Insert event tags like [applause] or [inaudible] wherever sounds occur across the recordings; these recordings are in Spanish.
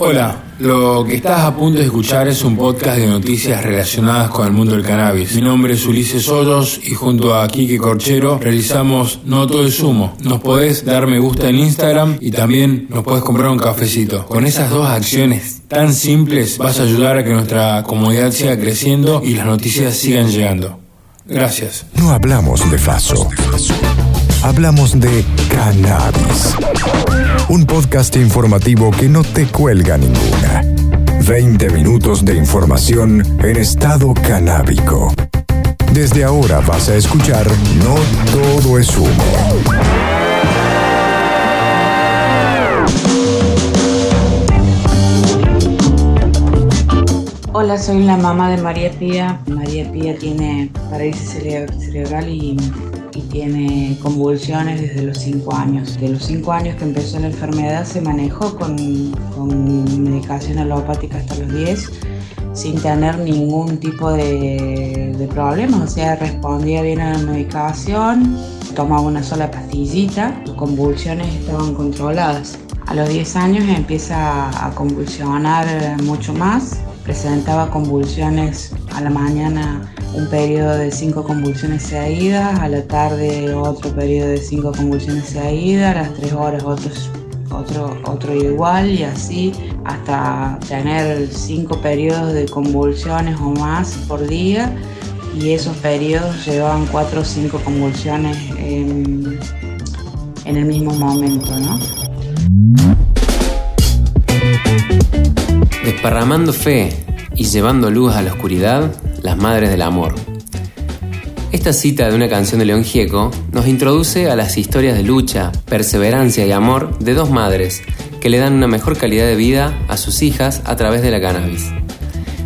Hola, lo que estás a punto de escuchar es un podcast de noticias relacionadas con el mundo del cannabis. Mi nombre es Ulises Hoyos y junto a Kike Corchero realizamos No Todo es Humo. Nos podés dar me gusta en Instagram y también nos podés comprar un cafecito. Con esas dos acciones tan simples vas a ayudar a que nuestra comunidad siga creciendo y las noticias sigan llegando. Gracias. No hablamos de Faso. Hablamos de cannabis. Un podcast informativo que no te cuelga ninguna. 20 minutos de información en estado canábico. Desde ahora vas a escuchar No todo es humo. Hola, soy la mamá de María Pía. María Pía tiene parálisis cerebral y y tiene convulsiones desde los 5 años. De los 5 años que empezó la enfermedad se manejó con, con medicación alopática hasta los 10 sin tener ningún tipo de, de problemas, o sea, respondía bien a la medicación, tomaba una sola pastillita, sus convulsiones estaban controladas. A los 10 años empieza a convulsionar mucho más, presentaba convulsiones a la mañana un periodo de cinco convulsiones seguidas, a la tarde otro periodo de cinco convulsiones seguidas, a las tres horas otros, otro, otro igual y así hasta tener cinco periodos de convulsiones o más por día y esos periodos llevaban cuatro o cinco convulsiones en, en el mismo momento, ¿no? Desparramando fe y llevando luz a la oscuridad, las Madres del Amor. Esta cita de una canción de León Gieco nos introduce a las historias de lucha, perseverancia y amor de dos madres que le dan una mejor calidad de vida a sus hijas a través de la cannabis.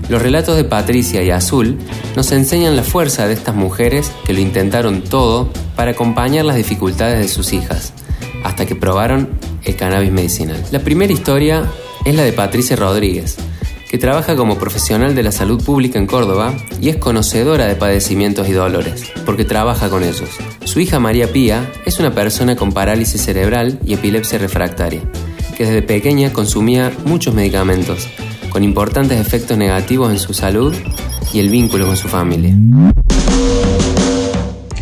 Los relatos de Patricia y Azul nos enseñan la fuerza de estas mujeres que lo intentaron todo para acompañar las dificultades de sus hijas, hasta que probaron el cannabis medicinal. La primera historia es la de Patricia Rodríguez, que trabaja como profesional de la salud pública en Córdoba y es conocedora de padecimientos y dolores, porque trabaja con ellos. Su hija María Pía es una persona con parálisis cerebral y epilepsia refractaria, que desde pequeña consumía muchos medicamentos, con importantes efectos negativos en su salud y el vínculo con su familia.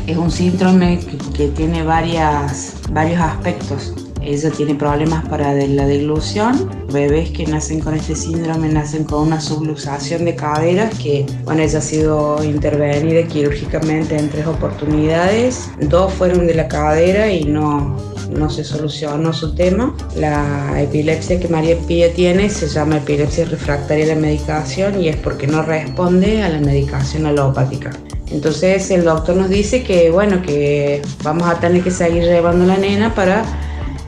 Es un síndrome que, tiene varias, varios aspectos ella tiene problemas para la deglución. Bebés que nacen con este síndrome nacen con una subluxación de caderas que, bueno, ella ha sido intervenida quirúrgicamente en tres oportunidades. Dos fueron de la cadera y no, no se solucionó su tema. La epilepsia que María Pía tiene se llama epilepsia refractaria a la medicación y es porque no responde a la medicación alopática. Entonces el doctor nos dice que bueno, que vamos a tener que seguir llevando la nena para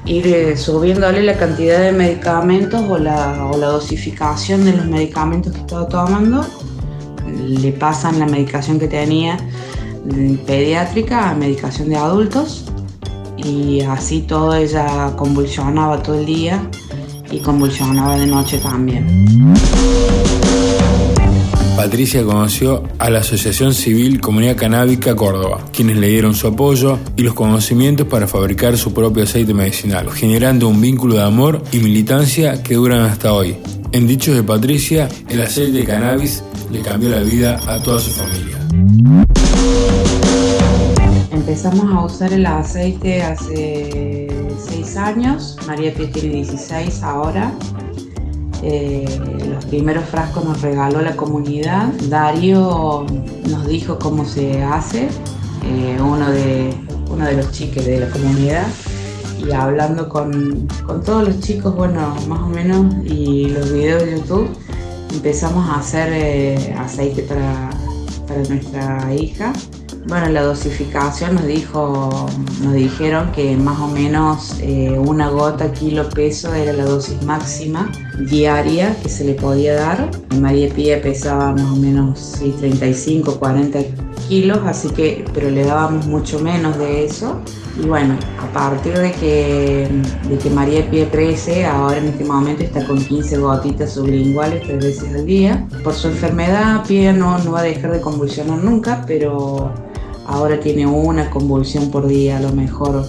ir subiéndole la cantidad de medicamentos o la, o la dosificación de los medicamentos que estaba tomando. Le pasan la medicación que tenía pediátrica a medicación de adultos y así todo ella convulsionaba todo el día y convulsionaba de noche también. Patricia conoció a la Asociación Civil Comunidad Canábica Córdoba, quienes le dieron su apoyo y los conocimientos para fabricar su propio aceite medicinal, generando un vínculo de amor y militancia que duran hasta hoy. En dichos de Patricia, el aceite de cannabis le cambió la vida a toda su familia. Empezamos a usar el aceite hace 6 años, María Pía tiene 16 ahora eh, los primeros frascos nos regaló la comunidad. Dario nos dijo cómo se hace, eh, uno, de, uno de los chiques de la comunidad. Y hablando con, todos los chicos, bueno, más o menos, y los videos de YouTube, empezamos a hacer eh, aceite para, para nuestra hija. Bueno, la dosificación nos dijo, nos dijeron que más o eh, una gota kilo peso era la dosis máxima diaria que se le podía dar. María Pía pesaba más o menos 35, 40 kilos, así que, pero le dábamos mucho menos de eso. Y bueno, a partir de que, de que María Pía crece, ahora en este momento está con 15 gotitas sublinguales tres veces al día. Por su enfermedad, Pía no, no va a dejar de convulsionar nunca, pero ahora tiene una convulsión por día a lo mejor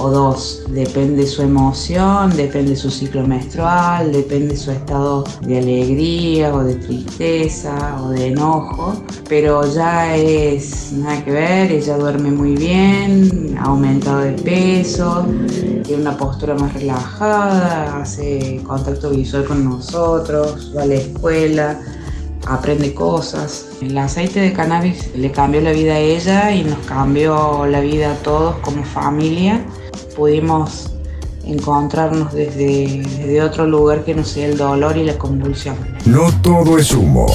o dos. Depende su emoción, depende su ciclo menstrual, depende su estado de alegría o de tristeza o de enojo. Pero ya es nada que ver, ella duerme muy bien, ha aumentado de peso, tiene una postura más relajada, hace contacto visual con nosotros, va a la escuela aprende cosas. El aceite de cannabis le cambió la vida a ella y nos cambió la vida a todos como familia. Pudimos encontrarnos desde, otro lugar que no sea el dolor y la convulsión. No todo es humo.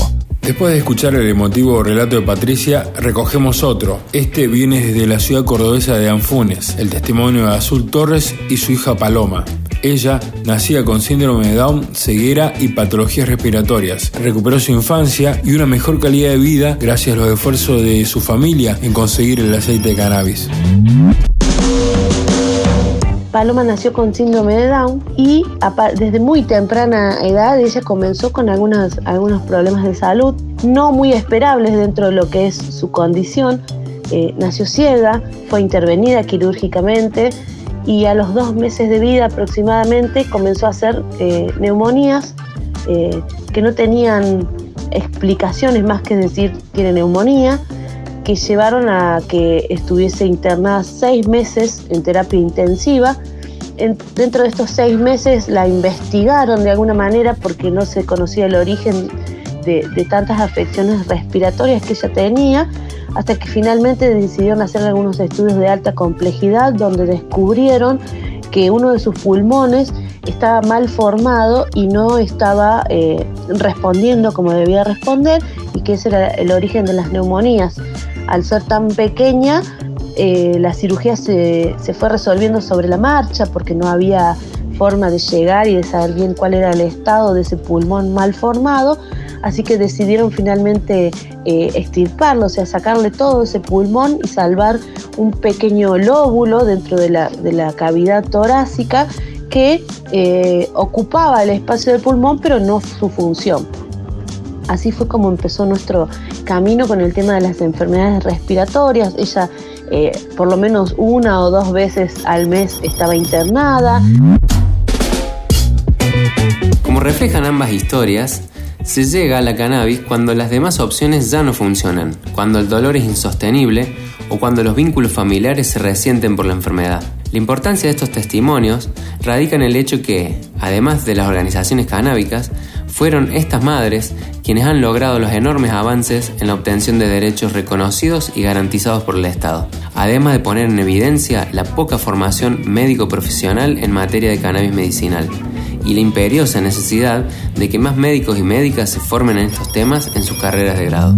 Después de escuchar el emotivo relato de Patricia, recogemos otro. Este viene desde la ciudad cordobesa de Anfunes, el testimonio de Azul Torres y su hija Paloma. Ella, nacida con síndrome de Down, ceguera y patologías respiratorias, recuperó su infancia y una mejor calidad de vida gracias a los esfuerzos de su familia en conseguir el aceite de cannabis. Paloma nació con síndrome de Down y desde muy temprana edad ella comenzó con algunos, algunos problemas de salud no muy esperables dentro de lo que es su condición. Eh, nació ciega, fue intervenida quirúrgicamente y a los dos meses de vida aproximadamente comenzó a hacer eh, neumonías eh, que no tenían explicaciones más que decir tiene neumonía, que llevaron a que estuviese internada seis meses en terapia intensiva. dentro de estos seis meses la investigaron de alguna manera porque no se conocía el origen de, de tantas afecciones respiratorias que ella tenía hasta que finalmente decidieron hacer algunos estudios de alta complejidad donde descubrieron que uno de sus pulmones estaba mal formado y no estaba eh, respondiendo como debía responder y que ese era el origen de las neumonías. Al ser tan pequeña, eh, la cirugía se, se fue resolviendo sobre la marcha porque no había forma de llegar y de saber bien cuál era el estado de ese pulmón mal formado, así que decidieron finalmente eh, extirparlo, o sea, sacarle todo ese pulmón y salvar un pequeño lóbulo dentro de la, cavidad torácica que eh, ocupaba el espacio del pulmón, pero no su función. Así fue como empezó nuestro camino con el tema de las enfermedades respiratorias. Ella eh, por lo menos una o dos veces al mes estaba internada. Como reflejan ambas historias, se llega a la cannabis cuando las demás opciones ya no funcionan, cuando el dolor es insostenible o cuando los vínculos familiares se resienten por la enfermedad. La importancia de estos testimonios radica en el hecho que, además de las organizaciones canábicas, fueron estas madres quienes han logrado los enormes avances en la obtención de derechos reconocidos y garantizados por el Estado, además de poner en evidencia la poca formación médico-profesional en materia de cannabis medicinal y la imperiosa necesidad de que más médicos y médicas se formen en estos temas en sus carreras de grado.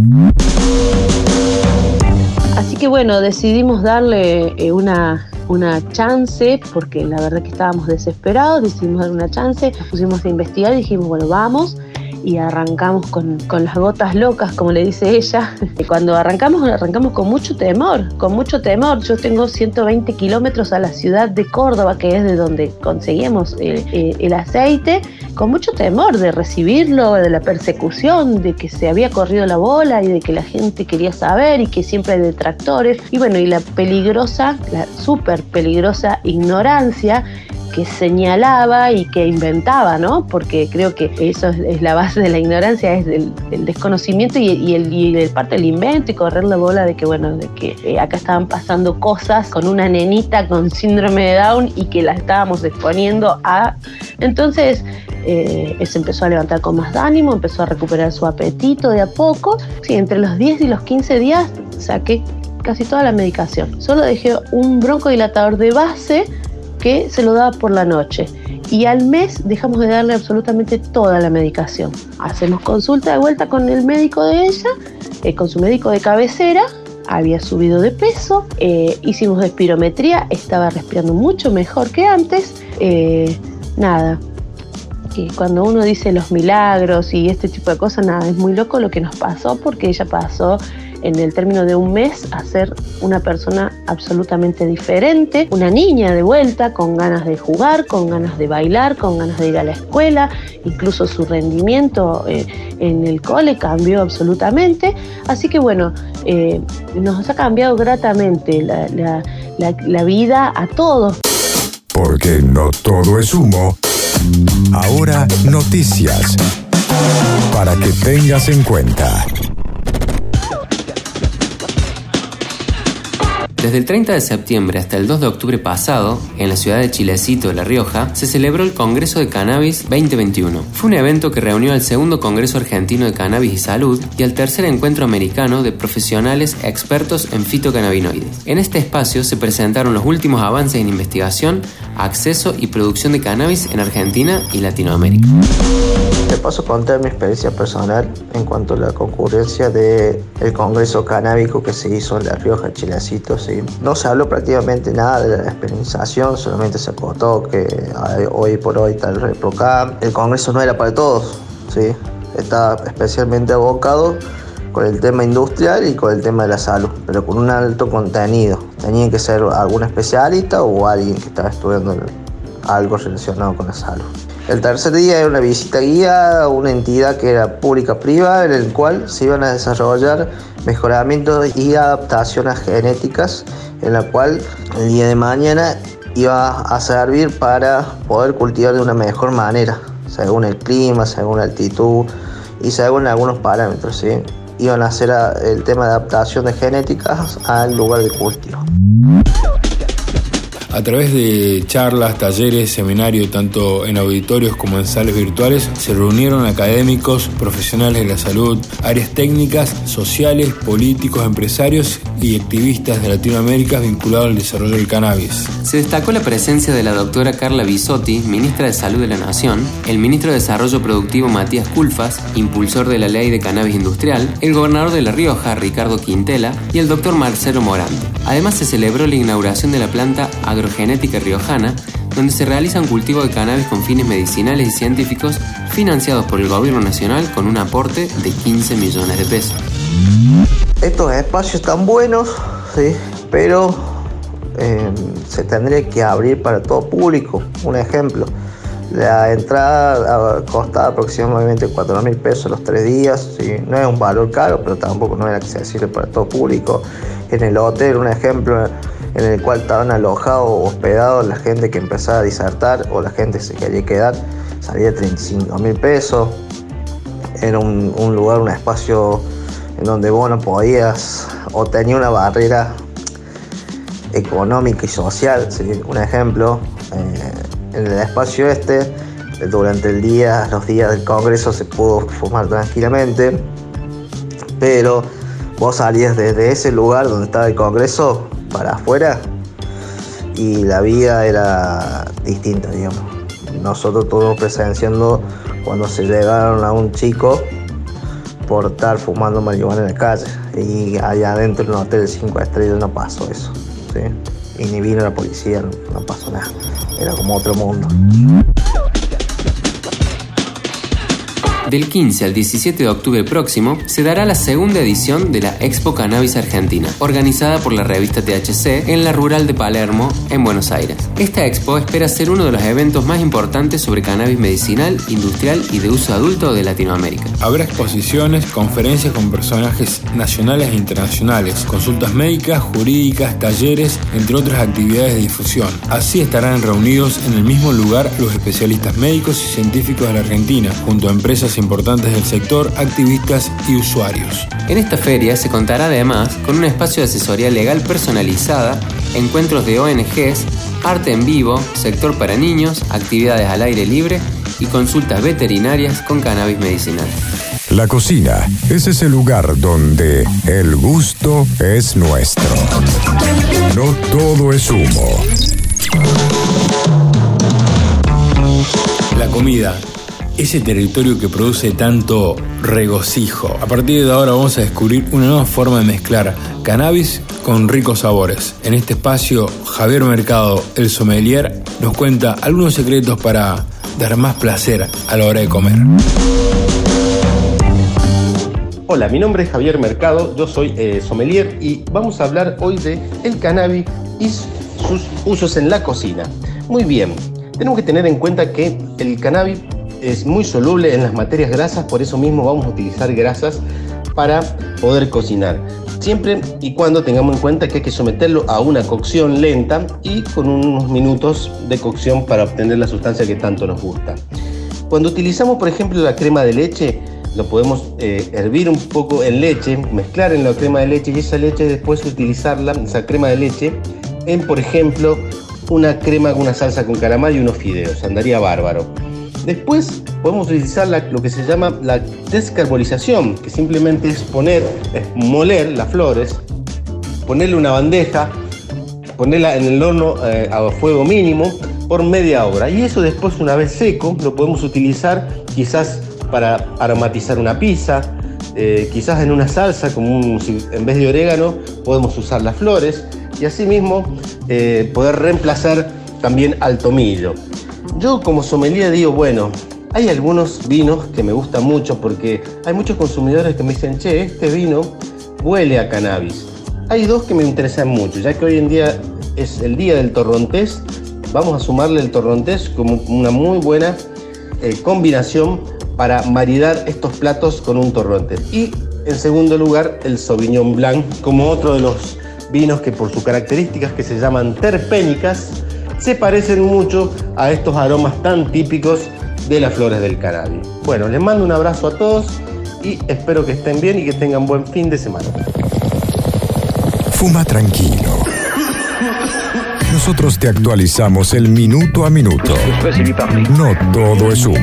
Así que bueno, decidimos darle eh, una, una chance, porque la verdad que estábamos desesperados, decidimos darle una chance, pusimos a investigar y dijimos, bueno, vamos y arrancamos con, las gotas locas, como le dice ella. [laughs] Y cuando arrancamos, arrancamos con mucho temor, con mucho temor. Yo tengo 120 kilómetros a la ciudad de Córdoba, que es de donde conseguimos el, aceite, con mucho temor de recibirlo, de la persecución, de que se había corrido la bola y de que la gente quería saber y que siempre hay detractores. Y bueno, y la peligrosa, la súper peligrosa ignorancia que señalaba y que inventaba, ¿no? Porque creo que eso es, la base de la ignorancia, es el, desconocimiento y, el, parte del invento y correr la bola de que, bueno, de que eh, acá estaban pasando cosas con una nenita con síndrome de Down y que la estábamos exponiendo a... Entonces, eh, se empezó a levantar con más ánimo, empezó a recuperar su apetito de a poco. Sí, entre los 10 y los 15 días saqué casi toda la medicación. Solo dejé un broncodilatador de base que se lo daba por la noche. Y al mes dejamos de darle absolutamente toda la medicación. Hacemos consulta de vuelta con el médico de ella, eh, con su médico de cabecera, había subido de peso, eh, hicimos espirometría, estaba respirando mucho mejor que antes. Eh, nada, y cuando uno dice los milagros y este tipo de cosas, nada, es muy loco lo que nos pasó porque ella pasó en el término de un mes a ser una persona absolutamente diferente, una niña de vuelta con ganas de jugar, con ganas de bailar, con ganas de ir a la escuela, incluso su rendimiento eh, en el cole cambió absolutamente, así que bueno, eh, nos ha cambiado gratamente la, la vida a todos. Porque no todo es humo. Ahora noticias. Para que tengas en cuenta. Desde el 30 de septiembre hasta el 2 de octubre pasado, en la ciudad de Chilecito La Rioja, se celebró el Congreso de Cannabis 2021. Fue un evento que reunió al segundo Congreso Argentino de Cannabis y Salud y al tercer encuentro americano de profesionales expertos en fitocannabinoides. En este espacio se presentaron los últimos avances en investigación, acceso y producción de cannabis en Argentina y Latinoamérica. Te paso a contar mi experiencia personal en cuanto a la concurrencia del Congreso Canábico que se hizo en La Rioja, Chilecito. ¿sí? No se habló prácticamente nada de la experimentación, solamente se acotó que hoy por hoy el ReproCam. El Congreso no era para todos, ¿sí? está especialmente abocado con el tema industrial y con el tema de la salud, pero con un alto contenido. Tenía que ser algún especialista o alguien que estaba estudiando algo relacionado con la salud. El tercer día era una visita guía a una entidad que era pública privada en el cual se iban a desarrollar mejoramientos y adaptaciones genéticas en la cual el día de mañana iba a servir para poder cultivar de una mejor manera, según el clima, según la altitud y según algunos parámetros. ¿sí? Iban a hacer el tema de adaptación de genéticas al lugar de cultivo. A través de charlas, talleres, seminarios, tanto en auditorios como en salas virtuales, se reunieron académicos, profesionales de la salud, áreas técnicas, sociales, políticos, empresarios y activistas de Latinoamérica vinculados al desarrollo del cannabis. Se destacó la presencia de la doctora Carla Bisotti, ministra de Salud de la Nación, el ministro de Desarrollo Productivo Matías Culfas, impulsor de la ley de cannabis industrial, el gobernador de La Rioja, Ricardo Quintela, y el doctor Marcelo Morante. Además se celebró la inauguración de la planta agrogenética riojana, donde se realizan cultivos de cannabis con fines medicinales y científicos financiados por el gobierno nacional con un aporte de 15 millones de pesos. Estos espacios están buenos, sí, pero eh, se tendría que abrir para todo público. Un ejemplo, la entrada costaba aproximadamente 4 mil pesos los tres días, no es un valor caro, pero tampoco no era accesible para todo público. En el hotel, un ejemplo, en el cual estaban alojados o hospedados la gente que empezaba a disertar o la gente que se quería quedar, salía 35 mil pesos. Era un, lugar, un espacio en donde vos no podías o tenía una barrera económica y social, un ejemplo, eh, en el espacio este, durante el día, los días del Congreso se pudo fumar tranquilamente, pero vos salías desde ese lugar donde estaba el Congreso para afuera y la vida era distinta, digamos. Nosotros estuvimos presenciando cuando se llegaron a un chico por estar fumando marihuana en la calle y allá adentro en un hotel de 5 estrellas no pasó eso. ¿sí? Y ni vino la policía, no pasó nada. Era como otro mundo. Del 15 al 17 de octubre próximo se dará la segunda edición de la Expo Cannabis Argentina, organizada por la revista THC en la Rural de Palermo, en Buenos Aires. Esta expo espera ser uno de los eventos más importantes sobre cannabis medicinal, industrial y de uso adulto de Latinoamérica. Habrá exposiciones, conferencias con personajes nacionales e internacionales, consultas médicas, jurídicas, talleres, entre otras actividades de difusión. Así estarán reunidos en el mismo lugar los especialistas médicos y científicos de la Argentina, junto a empresas importantes del sector, activistas y usuarios. En esta feria se contará además con un espacio de asesoría legal personalizada, encuentros de ONGs, arte en vivo, sector para niños, actividades al aire libre y consultas veterinarias con cannabis medicinal. La cocina es ese lugar donde el gusto es nuestro. No todo es humo. La comida ese territorio que produce tanto regocijo. A partir de ahora vamos a descubrir una nueva forma de mezclar cannabis con ricos sabores. En este espacio, Javier Mercado, el sommelier, nos cuenta algunos secretos para dar más placer a la hora de comer. Hola, mi nombre es Javier Mercado, yo soy eh, sommelier y vamos a hablar hoy de el cannabis y sus usos en la cocina. Muy bien, tenemos que tener en cuenta que el cannabis es muy soluble en las materias grasas, por eso mismo vamos a utilizar grasas para poder cocinar. siempre y cuando tengamos en cuenta que hay que someterlo a una cocción lenta y con unos minutos de cocción para obtener la sustancia que tanto nos gusta. Cuando utilizamos, por ejemplo, la crema de leche, lo podemos eh, hervir un poco en leche, mezclar en la crema de leche y esa leche después utilizarla, esa crema de leche, en, por ejemplo, una crema con una salsa con calamar y unos fideos. Andaría bárbaro. Después podemos utilizar lo que se llama la descarbonización, que simplemente es poner, es moler las flores, ponerle una bandeja, ponerla en el horno eh, a fuego mínimo por media hora. Y eso después, una vez seco, lo podemos utilizar quizás para aromatizar una pizza, eh, quizás en una salsa, como en vez de orégano, podemos usar las flores y asimismo eh, poder reemplazar también al tomillo. Yo como sommelier digo, bueno, hay algunos vinos que me gustan mucho porque hay muchos consumidores que me dicen, che, este vino huele a cannabis. Hay dos que me interesan mucho, ya que hoy en día es el día del torrontés, vamos a sumarle el torrontés como una muy buena eh, combinación para maridar estos platos con un torrontés. Y en segundo lugar, el Sauvignon Blanc como otro de los vinos que por sus características que se llaman terpénicas, se parecen mucho a estos aromas tan típicos de las flores del cannabis. Bueno, les mando un abrazo a todos y espero que estén bien y que tengan buen fin de semana. Fuma tranquilo. Nosotros te actualizamos el minuto a minuto. No todo es humo.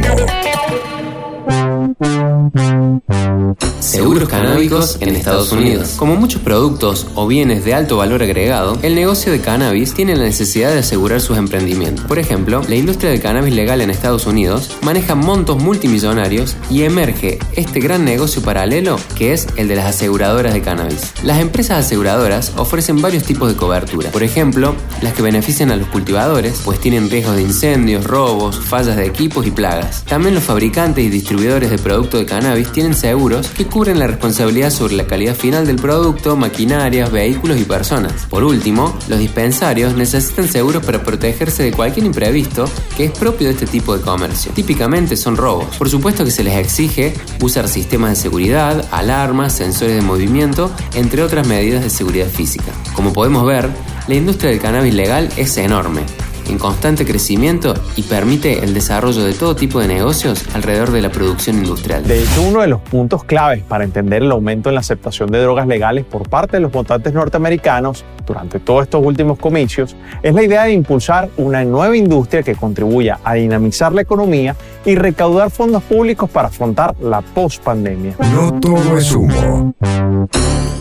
Seguros canábicos en Estados Unidos. Como muchos productos o bienes de alto valor agregado, el negocio de cannabis tiene la necesidad de asegurar sus emprendimientos. Por ejemplo, la industria del cannabis legal en Estados Unidos maneja montos multimillonarios y emerge este gran negocio paralelo que es el de las aseguradoras de cannabis. Las empresas aseguradoras ofrecen varios tipos de cobertura. Por ejemplo, las que benefician a los cultivadores, pues tienen riesgos de incendios, robos, fallas de equipos y plagas. También los fabricantes y distribuidores de productos de cannabis tienen seguros que cubren la responsabilidad sobre la calidad final del producto, maquinarias, vehículos y personas. Por último, los dispensarios necesitan seguros para protegerse de cualquier imprevisto que es propio de este tipo de comercio. Típicamente son robos. Por supuesto que se les exige usar sistemas de seguridad, alarmas, sensores de movimiento, entre otras medidas de seguridad física. Como podemos ver, la industria del cannabis legal es enorme en constante crecimiento y permite el desarrollo de todo tipo de negocios alrededor de la producción industrial. De hecho, uno de los puntos claves para entender el aumento en la aceptación de drogas legales por parte de los votantes norteamericanos durante todos estos últimos comicios es la idea de impulsar una nueva industria que contribuya a dinamizar la economía y recaudar fondos públicos para afrontar la post-pandemia. No todo es humo.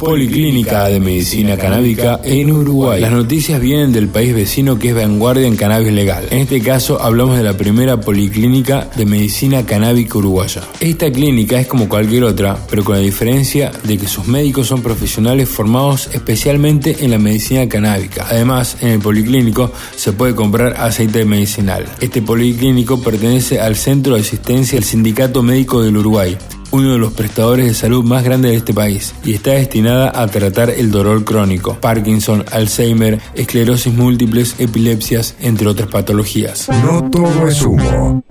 Policlínica de Medicina Canábica en Uruguay. Las noticias vienen del país vecino que es vanguardia en cannabis legal. En este caso hablamos de la primera policlínica de medicina canábica uruguaya. Esta clínica es como cualquier otra, pero con la diferencia de que sus médicos son profesionales formados especialmente en la medicina canábica. Además, en el policlínico se puede comprar aceite medicinal. Este policlínico pertenece al Centro de Asistencia del Sindicato Médico del Uruguay uno de los prestadores de salud más grandes de este país y está destinada a tratar el dolor crónico, Parkinson, Alzheimer, esclerosis múltiples, epilepsias, entre otras patologías. No todo es humo.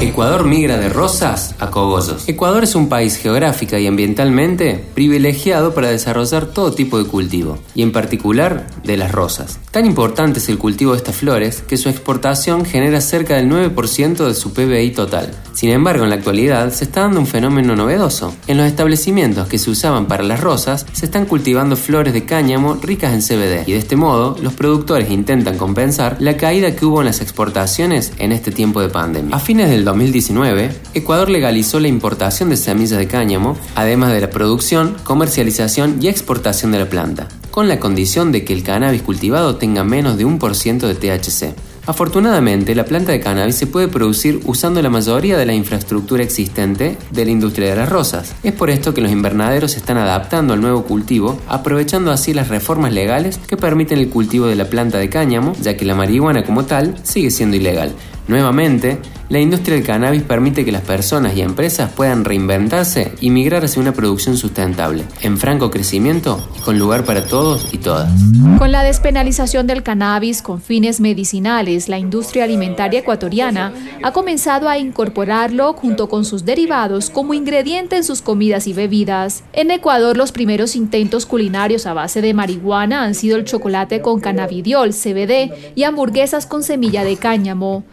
Ecuador migra de rosas a cogollos. Ecuador es un país geográfica y ambientalmente privilegiado para desarrollar todo tipo de cultivo, y en particular de las rosas. Tan importante es el cultivo de estas flores que su exportación genera cerca del 9% de su PBI total. Sin embargo, en la actualidad se está dando un fenómeno novedoso. En los establecimientos que se usaban para las rosas se están cultivando flores de cáñamo ricas en CBD, y de este modo los productores intentan compensar la caída que hubo en las exportaciones en este tiempo de pandemia. A fines del 2019, Ecuador legalizó la importación de semillas de cáñamo, además de la producción, comercialización y exportación de la planta, con la condición de que el cannabis cultivado tenga menos de un por ciento de THC. Afortunadamente, la planta de cannabis se puede producir usando la mayoría de la infraestructura existente de la industria de las rosas. Es por esto que los invernaderos se están adaptando al nuevo cultivo, aprovechando así las reformas legales que permiten el cultivo de la planta de cáñamo, ya que la marihuana como tal sigue siendo ilegal. Nuevamente, la industria del cannabis permite que las personas y empresas puedan reinventarse y migrar hacia una producción sustentable, en franco crecimiento y con lugar para todos y todas. Con la despenalización del cannabis con fines medicinales, la industria alimentaria ecuatoriana ha comenzado a incorporarlo junto con sus derivados como ingrediente en sus comidas y bebidas. En Ecuador, los primeros intentos culinarios a base de marihuana han sido el chocolate con cannabidiol, CBD y hamburguesas con semilla de cáñamo.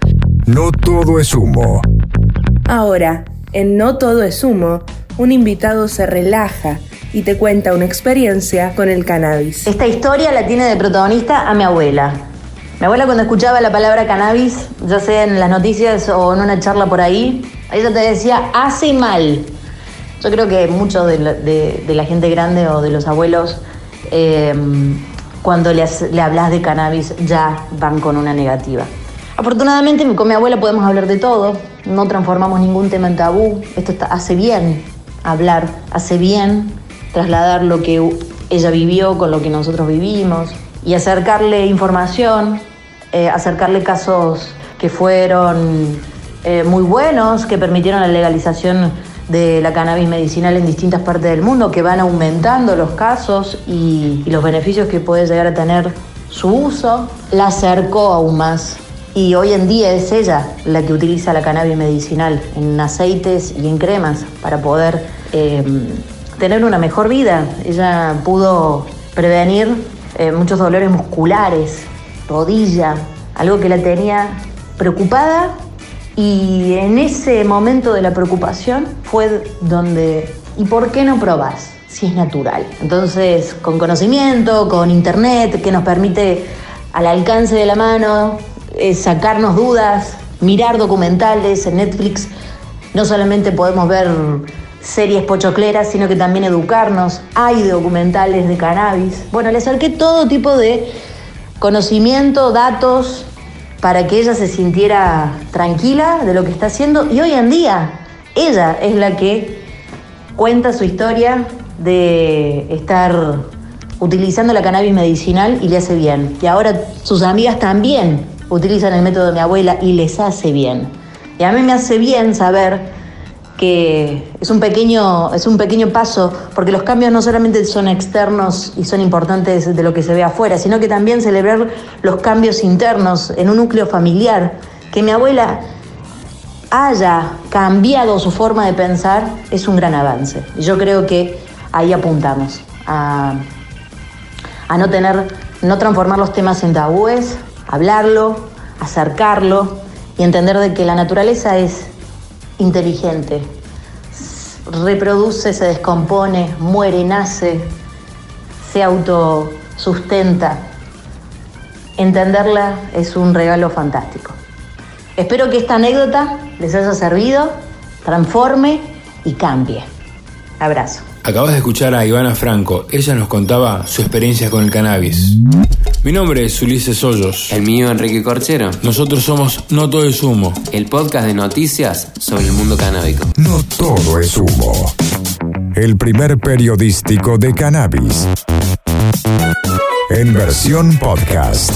No todo es humo. Ahora, en No todo es humo, un invitado se relaja y te cuenta una experiencia con el cannabis. Esta historia la tiene de protagonista a mi abuela. Mi abuela cuando escuchaba la palabra cannabis, ya sea en las noticias o en una charla por ahí, ella te decía, hace mal. Yo creo que muchos de la, gente grande o de los abuelos, eh, cuando le hablas de cannabis, ya van con una negativa. Afortunadamente con mi abuela podemos hablar de todo, no transformamos ningún tema en tabú, esto hace bien hablar, hace bien trasladar lo que ella vivió con lo que nosotros vivimos y acercarle información, eh, acercarle casos que fueron eh, muy buenos, que permitieron la legalización de la cannabis medicinal en distintas partes del mundo, que van aumentando los casos y los beneficios que puede llegar a tener su uso, la acercó aún más y hoy en día es ella la que utiliza la cannabis medicinal en aceites y en cremas para poder eh, tener una mejor vida. Ella pudo prevenir eh, muchos dolores musculares, rodilla, algo que la tenía preocupada y en ese momento de la preocupación fue donde, ¿y por qué no probás? Si es natural. Entonces, con conocimiento, con internet, que nos permite al alcance de la mano sacarnos dudas, mirar documentales en Netflix. No solamente podemos ver series pochocleras, sino que también educarnos. Hay documentales de cannabis. Bueno, le acerqué todo tipo de conocimiento, datos, para que ella se sintiera tranquila de lo que está haciendo. Y hoy en día, ella es la que cuenta su historia de estar utilizando la cannabis medicinal y le hace bien. Y ahora sus amigas también utilizan el método de mi abuela y les hace bien. Y a mí me hace bien saber que es un pequeño, es un pequeño paso, porque los cambios no solamente son externos y son importantes de lo que se ve afuera, sino que también celebrar los cambios internos en un núcleo familiar. Que mi abuela haya cambiado su forma de pensar es un gran avance. Y yo creo que ahí apuntamos a, a no tener, no transformar los temas en tabúes, hablarlo, acercarlo y entender de que la naturaleza es inteligente, reproduce, se descompone, muere, nace, se autosustenta. Entenderla es un regalo fantástico. Espero que esta anécdota les haya servido, transforme y cambie. Abrazo. Acabas de escuchar a Ivana Franco. Ella nos contaba su experiencia con el cannabis. Mi nombre es Ulises Hoyos. El mío, Enrique Corchero. Nosotros somos No Todo es Humo. El podcast de noticias sobre el mundo canábico. No todo es humo. El primer periodístico de cannabis. En versión podcast.